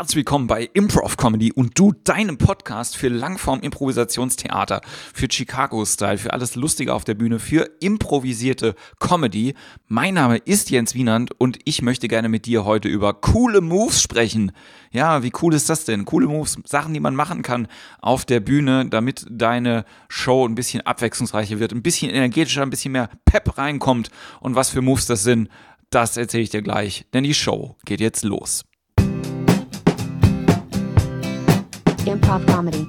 herzlich willkommen bei Improv Comedy und du deinem Podcast für Langform Improvisationstheater, für Chicago Style, für alles Lustige auf der Bühne, für improvisierte Comedy. Mein Name ist Jens Wienand und ich möchte gerne mit dir heute über coole Moves sprechen. Ja, wie cool ist das denn? Coole Moves, Sachen, die man machen kann auf der Bühne, damit deine Show ein bisschen abwechslungsreicher wird, ein bisschen energetischer, ein bisschen mehr Pep reinkommt und was für Moves das sind. Das erzähle ich dir gleich, denn die Show geht jetzt los. Improv comedy.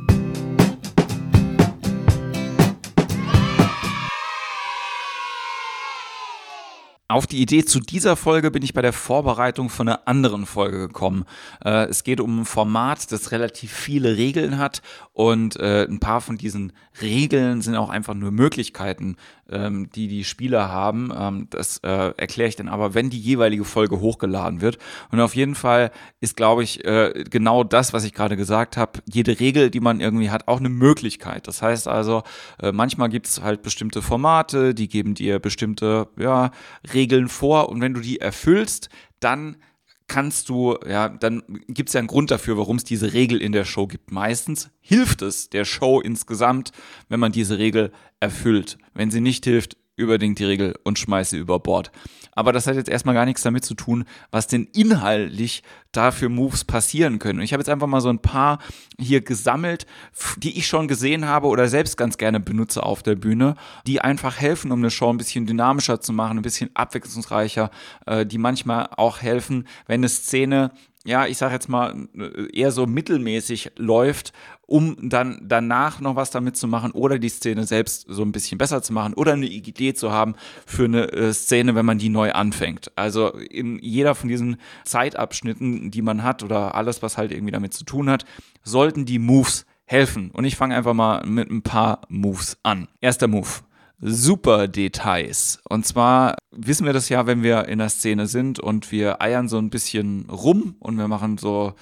Auf die Idee zu dieser Folge bin ich bei der Vorbereitung von einer anderen Folge gekommen. Äh, es geht um ein Format, das relativ viele Regeln hat und äh, ein paar von diesen Regeln sind auch einfach nur Möglichkeiten, ähm, die die Spieler haben. Ähm, das äh, erkläre ich dann aber, wenn die jeweilige Folge hochgeladen wird. Und auf jeden Fall ist, glaube ich, äh, genau das, was ich gerade gesagt habe, jede Regel, die man irgendwie hat, auch eine Möglichkeit. Das heißt also, äh, manchmal gibt es halt bestimmte Formate, die geben dir bestimmte ja, Regeln vor und wenn du die erfüllst, dann kannst du, ja, dann gibt es ja einen Grund dafür, warum es diese Regel in der Show gibt. Meistens hilft es der Show insgesamt, wenn man diese Regel erfüllt. Wenn sie nicht hilft, überdingt die Regel und schmeiße über Bord. Aber das hat jetzt erstmal gar nichts damit zu tun, was denn inhaltlich da für Moves passieren können. Ich habe jetzt einfach mal so ein paar hier gesammelt, die ich schon gesehen habe oder selbst ganz gerne benutze auf der Bühne, die einfach helfen, um eine Show ein bisschen dynamischer zu machen, ein bisschen abwechslungsreicher, äh, die manchmal auch helfen, wenn eine Szene ja, ich sage jetzt mal, eher so mittelmäßig läuft, um dann danach noch was damit zu machen oder die Szene selbst so ein bisschen besser zu machen oder eine Idee zu haben für eine äh, Szene, wenn man die neu anfängt. Also in jeder von diesen Zeitabschnitten, die man hat oder alles, was halt irgendwie damit zu tun hat, sollten die Moves helfen. Und ich fange einfach mal mit ein paar Moves an. Erster Move super Details. Und zwar wissen wir das ja, wenn wir in der Szene sind und wir eiern so ein bisschen rum und wir machen so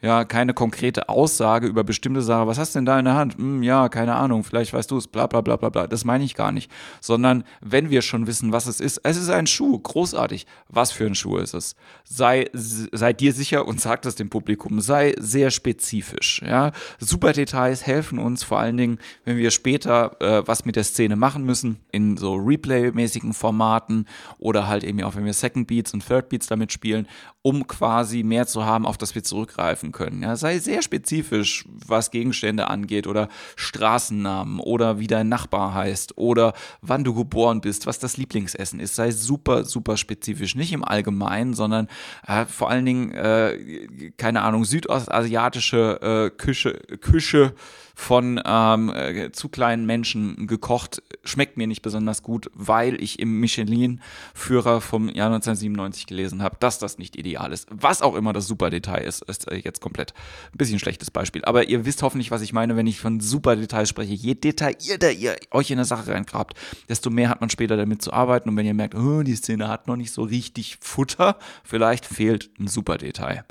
ja, keine konkrete Aussage über bestimmte Sachen. Was hast du denn da in der Hand? Hm, ja, keine Ahnung, vielleicht weißt du es, bla bla bla bla bla. Das meine ich gar nicht. Sondern wenn wir schon wissen, was es ist, es ist ein Schuh, großartig. Was für ein Schuh ist es? Sei, sei dir sicher und sag das dem Publikum. Sei sehr spezifisch. Ja? Super Details helfen uns vor allen Dingen, wenn wir später äh, was mit der Szene machen müssen, in so Replay-mäßigen Formaten oder halt eben auch, wenn wir Second Beats und Third Beats damit spielen, um quasi mehr zu haben, auf das wir zurückgreifen helfen können. Ja, sei sehr spezifisch, was Gegenstände angeht oder Straßennamen oder wie dein Nachbar heißt oder wann du geboren bist, was das Lieblingsessen ist. Sei super, super spezifisch. Nicht im Allgemeinen, sondern äh, vor allen Dingen, äh, keine Ahnung, südostasiatische äh, Küche, Küche von ähm, äh, zu kleinen Menschen gekocht, schmeckt mir nicht besonders gut, weil ich im Michelin-Führer vom Jahr 1997 gelesen habe, dass das nicht ideal ist. Was auch immer das super Detail ist, ist äh, jetzt komplett ein bisschen schlechtes Beispiel. Aber ihr wisst hoffentlich, was ich meine, wenn ich von super Details spreche. Je detaillierter ihr euch in eine Sache reingrabt, desto mehr hat man später damit zu arbeiten. Und wenn ihr merkt, oh, die Szene hat noch nicht so richtig Futter, vielleicht fehlt ein super Detail.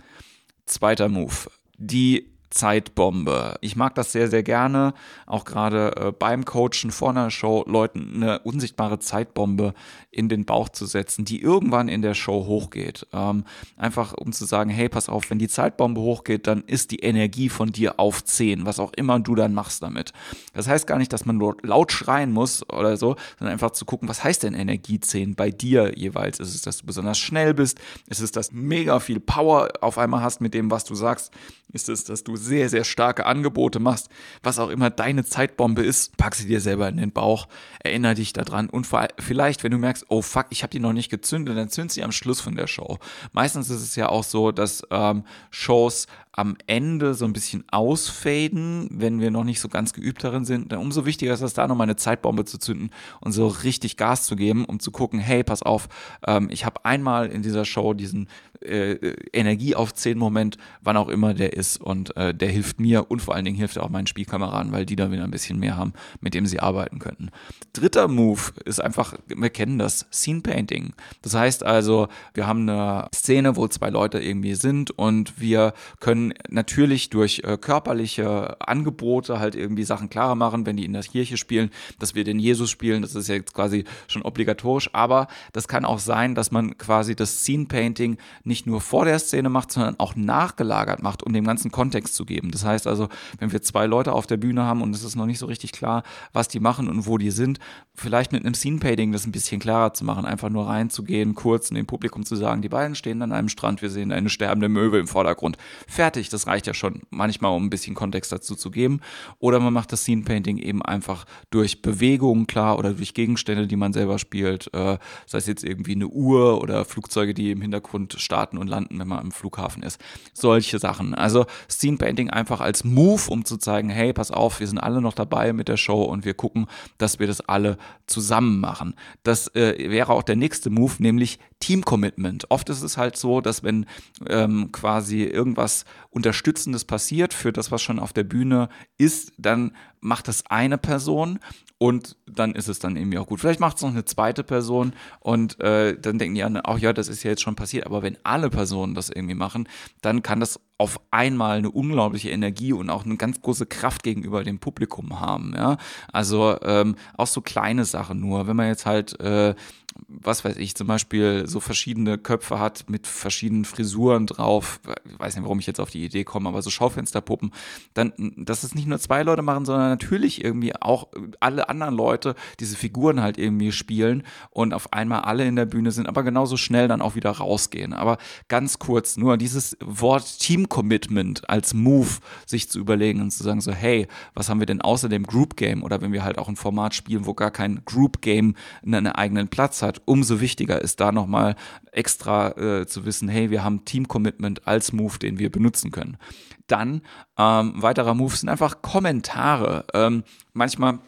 Zweiter Move. Die Zeitbombe. Ich mag das sehr, sehr gerne, auch gerade äh, beim Coachen vor einer Show Leuten eine unsichtbare Zeitbombe in den Bauch zu setzen, die irgendwann in der Show hochgeht. Ähm, einfach um zu sagen, hey, pass auf, wenn die Zeitbombe hochgeht, dann ist die Energie von dir auf 10, was auch immer du dann machst damit. Das heißt gar nicht, dass man laut schreien muss oder so, sondern einfach zu gucken, was heißt denn Energie 10 bei dir jeweils? Ist es, dass du besonders schnell bist? Ist es, dass mega viel Power auf einmal hast mit dem, was du sagst? Ist es, dass du sehr, sehr starke Angebote machst, was auch immer deine Zeitbombe ist, pack sie dir selber in den Bauch, erinnere dich daran. Und vielleicht, wenn du merkst, oh fuck, ich habe die noch nicht gezündet, dann zünd sie am Schluss von der Show. Meistens ist es ja auch so, dass ähm, Shows am Ende so ein bisschen ausfaden, wenn wir noch nicht so ganz geübt darin sind, dann umso wichtiger ist es da nochmal eine Zeitbombe zu zünden und so richtig Gas zu geben, um zu gucken, hey, pass auf, ähm, ich habe einmal in dieser Show diesen äh, Energie auf 10 Moment, wann auch immer der ist und äh, der hilft mir und vor allen Dingen hilft er auch meinen Spielkameraden, weil die da wieder ein bisschen mehr haben, mit dem sie arbeiten könnten. Dritter Move ist einfach, wir kennen das, Scene Painting. Das heißt also, wir haben eine Szene, wo zwei Leute irgendwie sind und wir können natürlich durch äh, körperliche Angebote halt irgendwie Sachen klarer machen, wenn die in der Kirche spielen, dass wir den Jesus spielen, das ist ja jetzt quasi schon obligatorisch, aber das kann auch sein, dass man quasi das Scene Painting nicht nur vor der Szene macht, sondern auch nachgelagert macht, um dem ganzen Kontext zu geben. Das heißt also, wenn wir zwei Leute auf der Bühne haben und es ist noch nicht so richtig klar, was die machen und wo die sind, vielleicht mit einem Scene Painting das ein bisschen klarer zu machen, einfach nur reinzugehen, kurz in dem Publikum zu sagen, die beiden stehen an einem Strand, wir sehen eine sterbende Möwe im Vordergrund. Fertig, das reicht ja schon manchmal, um ein bisschen Kontext dazu zu geben. Oder man macht das Scene Painting eben einfach durch Bewegungen klar oder durch Gegenstände, die man selber spielt, äh, sei es jetzt irgendwie eine Uhr oder Flugzeuge, die im Hintergrund starten und landen, wenn man am Flughafen ist. Solche Sachen. Also Scene Painting einfach als Move, um zu zeigen, hey, pass auf, wir sind alle noch dabei mit der Show und wir gucken, dass wir das alle zusammen machen. Das äh, wäre auch der nächste Move, nämlich Team Commitment. Oft ist es halt so, dass wenn ähm, quasi irgendwas Unterstützendes passiert für das, was schon auf der Bühne ist, dann macht das eine Person und dann ist es dann irgendwie auch gut. Vielleicht macht es noch eine zweite Person und äh, dann denken die anderen auch, ja, das ist ja jetzt schon passiert. Aber wenn alle Personen das irgendwie machen, dann kann das auf einmal eine unglaubliche Energie und auch eine ganz große Kraft gegenüber dem Publikum haben. Ja? Also ähm, auch so kleine Sachen nur. Wenn man jetzt halt äh, was weiß ich, zum Beispiel so verschiedene Köpfe hat mit verschiedenen Frisuren drauf, ich weiß nicht, warum ich jetzt auf die Idee komme, aber so Schaufensterpuppen, dann, dass es nicht nur zwei Leute machen, sondern natürlich irgendwie auch alle anderen Leute diese Figuren halt irgendwie spielen und auf einmal alle in der Bühne sind, aber genauso schnell dann auch wieder rausgehen. Aber ganz kurz, nur dieses Wort Team Commitment als Move sich zu überlegen und zu sagen so, hey, was haben wir denn außer dem Group Game oder wenn wir halt auch ein Format spielen, wo gar kein Group Game einen eigenen Platz hat, hat, umso wichtiger ist da nochmal extra äh, zu wissen, hey, wir haben Team-Commitment als Move, den wir benutzen können. Dann ähm, weiterer Move sind einfach Kommentare. Ähm, manchmal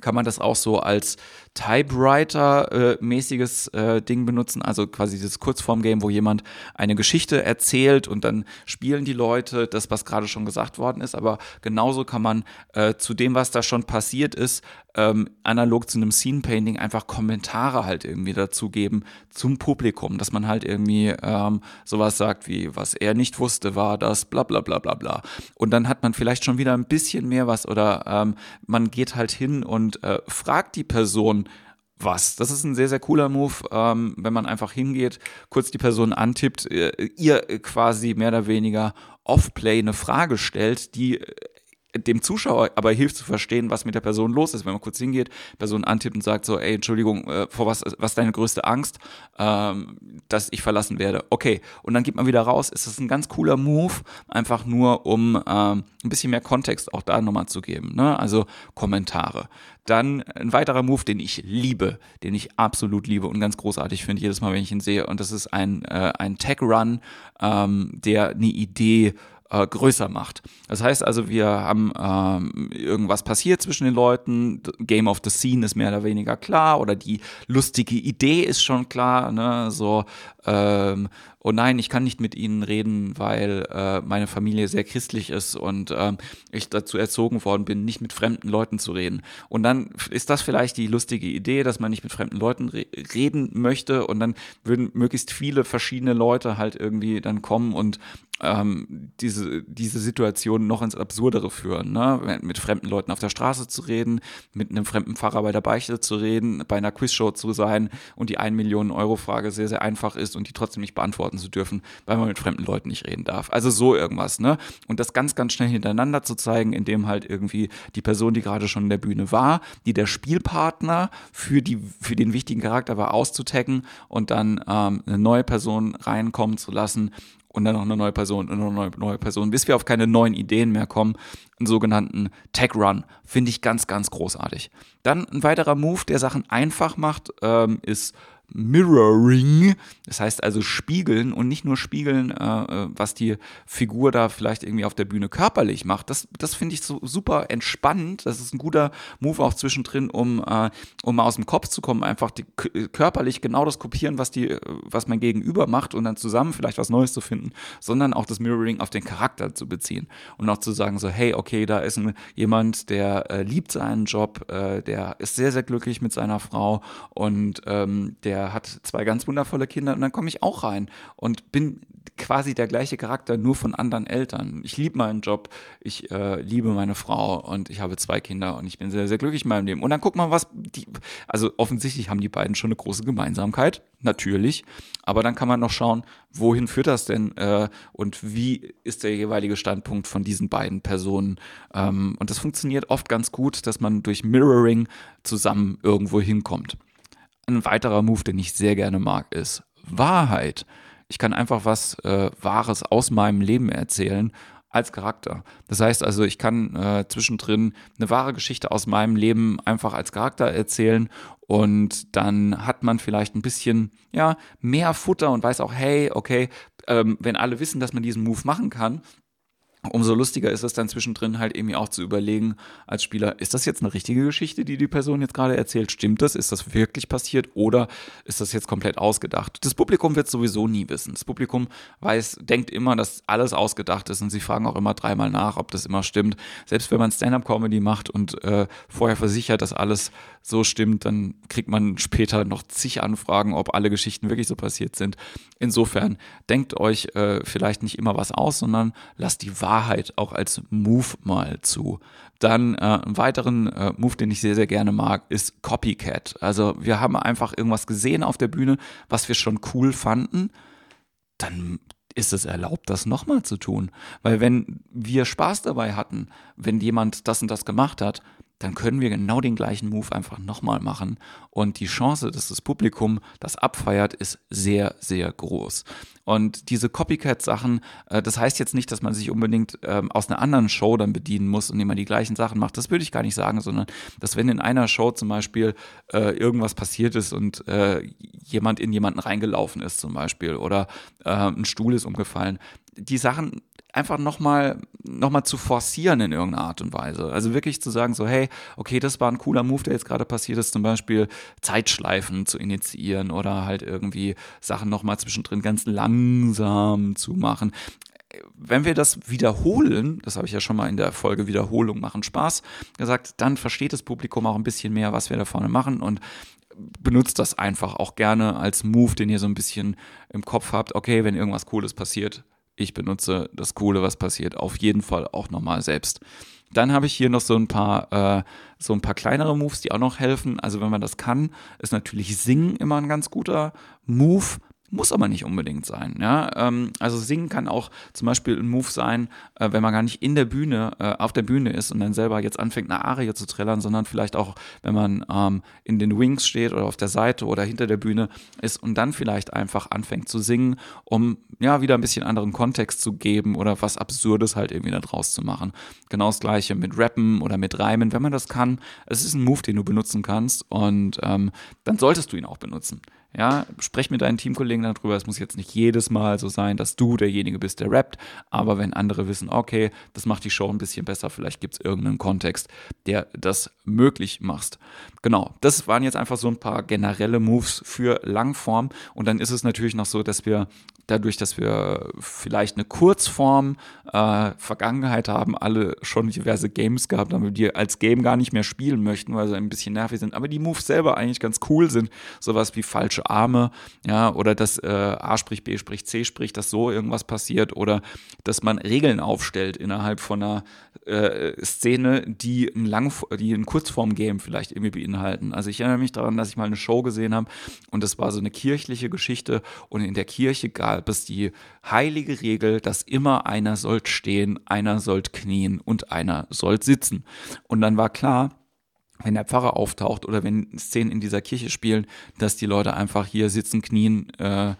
kann man das auch so als Typewriter-mäßiges äh, Ding benutzen, also quasi dieses Kurzform-Game, wo jemand eine Geschichte erzählt und dann spielen die Leute das, was gerade schon gesagt worden ist. Aber genauso kann man äh, zu dem, was da schon passiert ist, ähm, analog zu einem Scene-Painting einfach Kommentare halt irgendwie dazu geben zum Publikum, dass man halt irgendwie ähm, sowas sagt wie, was er nicht wusste, war das, bla bla bla bla bla. Und dann hat man vielleicht schon wieder ein bisschen mehr was oder ähm, man geht halt hin und äh, fragt die Person, was. Das ist ein sehr, sehr cooler Move, ähm, wenn man einfach hingeht, kurz die Person antippt, äh, ihr quasi mehr oder weniger off-play eine Frage stellt, die äh, dem Zuschauer aber hilft zu verstehen, was mit der Person los ist. Wenn man kurz hingeht, Person antippt und sagt so, ey, Entschuldigung, äh, vor was, was ist deine größte Angst, ähm, dass ich verlassen werde? Okay. Und dann geht man wieder raus. Ist das ein ganz cooler Move, einfach nur, um ähm, ein bisschen mehr Kontext auch da nochmal zu geben. Ne? Also Kommentare. Dann ein weiterer Move, den ich liebe, den ich absolut liebe und ganz großartig finde jedes Mal, wenn ich ihn sehe. Und das ist ein, äh, ein Tech-Run, ähm, der eine Idee äh, größer macht. Das heißt also, wir haben ähm, irgendwas passiert zwischen den Leuten, Game of the Scene ist mehr oder weniger klar oder die lustige Idee ist schon klar, ne? so ähm, oh nein, ich kann nicht mit ihnen reden, weil äh, meine Familie sehr christlich ist und ähm, ich dazu erzogen worden bin, nicht mit fremden Leuten zu reden. Und dann ist das vielleicht die lustige Idee, dass man nicht mit fremden Leuten re reden möchte und dann würden möglichst viele verschiedene Leute halt irgendwie dann kommen und ähm, diese, diese Situation noch ins Absurdere führen. Ne? Mit fremden Leuten auf der Straße zu reden, mit einem fremden Pfarrer bei der Beichte zu reden, bei einer Quizshow zu sein und die 1 Millionen Euro Frage sehr, sehr einfach ist und die trotzdem nicht beantworten zu dürfen, weil man mit fremden Leuten nicht reden darf. Also so irgendwas. Ne? Und das ganz, ganz schnell hintereinander zu zeigen, indem halt irgendwie die Person, die gerade schon in der Bühne war, die der Spielpartner für, die, für den wichtigen Charakter war, auszutaggen und dann ähm, eine neue Person reinkommen zu lassen und dann noch eine neue Person und eine neue, neue Person, bis wir auf keine neuen Ideen mehr kommen, einen sogenannten Tech Run. Finde ich ganz, ganz großartig. Dann ein weiterer Move, der Sachen einfach macht, ähm, ist Mirroring, das heißt also spiegeln und nicht nur spiegeln, äh, äh, was die Figur da vielleicht irgendwie auf der Bühne körperlich macht. Das, das finde ich so super entspannend. Das ist ein guter Move auch zwischendrin, um, äh, um mal aus dem Kopf zu kommen, einfach die, körperlich genau das kopieren, was die, was mein Gegenüber macht und dann zusammen vielleicht was Neues zu finden, sondern auch das Mirroring auf den Charakter zu beziehen und auch zu sagen so, hey, okay, da ist ein, jemand, der äh, liebt seinen Job, äh, der ist sehr, sehr glücklich mit seiner Frau und ähm, der hat zwei ganz wundervolle Kinder und dann komme ich auch rein und bin quasi der gleiche Charakter, nur von anderen Eltern. Ich liebe meinen Job, ich äh, liebe meine Frau und ich habe zwei Kinder und ich bin sehr, sehr glücklich in meinem Leben. Und dann guck mal, was die, also offensichtlich haben die beiden schon eine große Gemeinsamkeit, natürlich, aber dann kann man noch schauen, wohin führt das denn äh, und wie ist der jeweilige Standpunkt von diesen beiden Personen. Ähm, und das funktioniert oft ganz gut, dass man durch Mirroring zusammen irgendwo hinkommt. Ein weiterer Move, den ich sehr gerne mag, ist Wahrheit. Ich kann einfach was äh, Wahres aus meinem Leben erzählen als Charakter. Das heißt also, ich kann äh, zwischendrin eine wahre Geschichte aus meinem Leben einfach als Charakter erzählen und dann hat man vielleicht ein bisschen ja mehr Futter und weiß auch, hey, okay, ähm, wenn alle wissen, dass man diesen Move machen kann, umso lustiger ist es dann zwischendrin halt irgendwie auch zu überlegen als Spieler, ist das jetzt eine richtige Geschichte, die die Person jetzt gerade erzählt? Stimmt das? Ist das wirklich passiert oder ist das jetzt komplett ausgedacht? Das Publikum wird sowieso nie wissen. Das Publikum weiß, denkt immer, dass alles ausgedacht ist und sie fragen auch immer dreimal nach, ob das immer stimmt. Selbst wenn man Stand-up-Comedy macht und äh, vorher versichert, dass alles so stimmt, dann kriegt man später noch zig Anfragen, ob alle Geschichten wirklich so passiert sind. Insofern denkt euch äh, vielleicht nicht immer was aus, sondern lasst die Wahrheit Wahrheit auch als Move mal zu. Dann äh, einen weiteren äh, Move, den ich sehr, sehr gerne mag, ist Copycat. Also wir haben einfach irgendwas gesehen auf der Bühne, was wir schon cool fanden. Dann ist es erlaubt, das nochmal zu tun. Weil wenn wir Spaß dabei hatten, wenn jemand das und das gemacht hat, dann können wir genau den gleichen Move einfach nochmal machen. Und die Chance, dass das Publikum das abfeiert, ist sehr, sehr groß. Und diese Copycat-Sachen, äh, das heißt jetzt nicht, dass man sich unbedingt ähm, aus einer anderen Show dann bedienen muss und immer die gleichen Sachen macht. Das würde ich gar nicht sagen, sondern dass wenn in einer Show zum Beispiel äh, irgendwas passiert ist und äh, jemand in jemanden reingelaufen ist zum Beispiel oder ein Stuhl ist umgefallen, die Sachen einfach nochmal noch mal zu forcieren in irgendeiner Art und Weise. Also wirklich zu sagen, so, hey, okay, das war ein cooler Move, der jetzt gerade passiert ist, zum Beispiel Zeitschleifen zu initiieren oder halt irgendwie Sachen nochmal zwischendrin ganz langsam zu machen. Wenn wir das wiederholen, das habe ich ja schon mal in der Folge Wiederholung machen Spaß gesagt, dann versteht das Publikum auch ein bisschen mehr, was wir da vorne machen und benutzt das einfach auch gerne als Move, den ihr so ein bisschen im Kopf habt. Okay, wenn irgendwas Cooles passiert, ich benutze das Coole, was passiert, auf jeden Fall auch nochmal selbst. Dann habe ich hier noch so ein paar, äh, so ein paar kleinere Moves, die auch noch helfen. Also wenn man das kann, ist natürlich Singen immer ein ganz guter Move. Muss aber nicht unbedingt sein. Ja? Ähm, also singen kann auch zum Beispiel ein Move sein, äh, wenn man gar nicht in der Bühne, äh, auf der Bühne ist und dann selber jetzt anfängt, eine Arie zu trällern, sondern vielleicht auch, wenn man ähm, in den Wings steht oder auf der Seite oder hinter der Bühne ist und dann vielleicht einfach anfängt zu singen, um ja wieder ein bisschen anderen Kontext zu geben oder was Absurdes halt irgendwie da draus zu machen. Genau das gleiche mit Rappen oder mit Reimen. Wenn man das kann, es ist ein Move, den du benutzen kannst und ähm, dann solltest du ihn auch benutzen. Ja, sprech mit deinen Teamkollegen darüber. Es muss jetzt nicht jedes Mal so sein, dass du derjenige bist, der rappt. Aber wenn andere wissen, okay, das macht die Show ein bisschen besser, vielleicht gibt es irgendeinen Kontext, der das möglich macht. Genau, das waren jetzt einfach so ein paar generelle Moves für Langform. Und dann ist es natürlich noch so, dass wir dadurch, dass wir vielleicht eine Kurzform äh, Vergangenheit haben, alle schon diverse Games gehabt haben, die als Game gar nicht mehr spielen möchten, weil sie ein bisschen nervig sind, aber die Moves selber eigentlich ganz cool sind. Sowas wie falsche Arme, ja, oder dass äh, A spricht B spricht C spricht, dass so irgendwas passiert, oder dass man Regeln aufstellt innerhalb von einer äh, Szene, die ein Lang die ein Kurzform-Game vielleicht irgendwie beinhalten. Also ich erinnere mich daran, dass ich mal eine Show gesehen habe und das war so eine kirchliche Geschichte und in der Kirche gab es die heilige Regel, dass immer einer sollt stehen, einer sollt knien und einer sollt sitzen. Und dann war klar, wenn der Pfarrer auftaucht oder wenn Szenen in dieser Kirche spielen, dass die Leute einfach hier sitzen, knien, äh,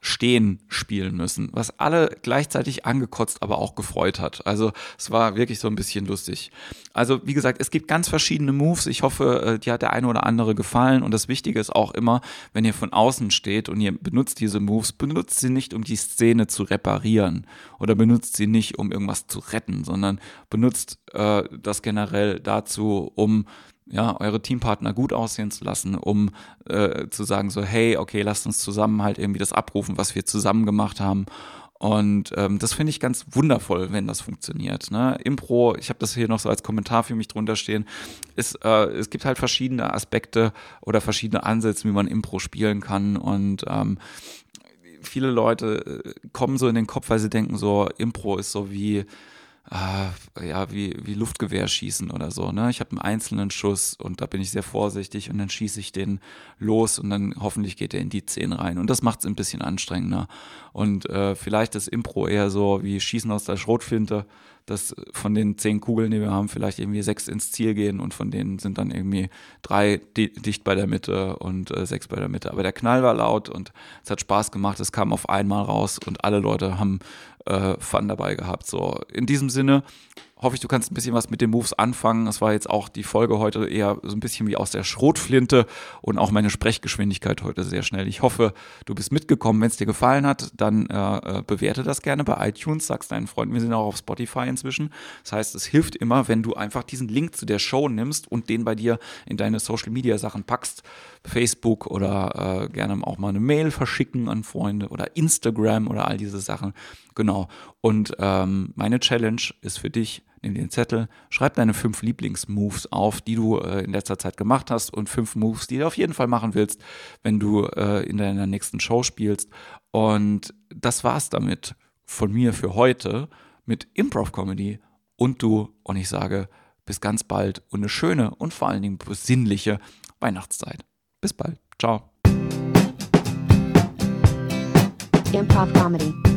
Stehen spielen müssen, was alle gleichzeitig angekotzt, aber auch gefreut hat. Also es war wirklich so ein bisschen lustig. Also wie gesagt, es gibt ganz verschiedene Moves. Ich hoffe, äh, die hat der eine oder andere gefallen. Und das Wichtige ist auch immer, wenn ihr von außen steht und ihr benutzt diese Moves, benutzt sie nicht, um die Szene zu reparieren oder benutzt sie nicht, um irgendwas zu retten, sondern benutzt äh, das generell dazu, um ja, eure Teampartner gut aussehen zu lassen, um äh, zu sagen so, hey, okay, lasst uns zusammen halt irgendwie das abrufen, was wir zusammen gemacht haben. Und ähm, das finde ich ganz wundervoll, wenn das funktioniert. Ne? Impro, ich habe das hier noch so als Kommentar für mich drunter stehen, ist, äh, es gibt halt verschiedene Aspekte oder verschiedene Ansätze, wie man Impro spielen kann. Und ähm, viele Leute äh, kommen so in den Kopf, weil sie denken, so Impro ist so wie äh, ja, wie, wie Luftgewehr schießen oder so. Ne? Ich habe einen einzelnen Schuss und da bin ich sehr vorsichtig und dann schieße ich den los und dann hoffentlich geht er in die Zehen rein. Und das macht es ein bisschen anstrengender. Und äh, vielleicht ist Impro eher so wie Schießen aus der Schrotflinte, dass von den zehn Kugeln, die wir haben, vielleicht irgendwie sechs ins Ziel gehen und von denen sind dann irgendwie drei di dicht bei der Mitte und äh, sechs bei der Mitte. Aber der Knall war laut und es hat Spaß gemacht, es kam auf einmal raus und alle Leute haben äh, Fun dabei gehabt. So, in diesem Sinne hoffe ich, du kannst ein bisschen was mit den Moves anfangen. Das war jetzt auch die Folge heute eher so ein bisschen wie aus der Schrotflinte und auch meine Sprechgeschwindigkeit heute sehr schnell. Ich hoffe, du bist mitgekommen. Wenn es dir gefallen hat, dann äh, äh, bewerte das gerne bei iTunes, sag's deinen Freunden. Wir sind auch auf Spotify inzwischen. Das heißt, es hilft immer, wenn du einfach diesen Link zu der Show nimmst und den bei dir in deine Social Media Sachen packst. Facebook oder äh, gerne auch mal eine Mail verschicken an Freunde oder Instagram oder all diese Sachen. Genau. Und ähm, meine Challenge ist für dich, nimm den Zettel, schreib deine fünf Lieblingsmoves auf, die du äh, in letzter Zeit gemacht hast und fünf Moves, die du auf jeden Fall machen willst, wenn du äh, in deiner nächsten Show spielst. Und das war's damit von mir für heute mit Improv Comedy und du. Und ich sage, bis ganz bald und eine schöne und vor allen Dingen besinnliche Weihnachtszeit. Bis bald. Ciao. Improv Comedy.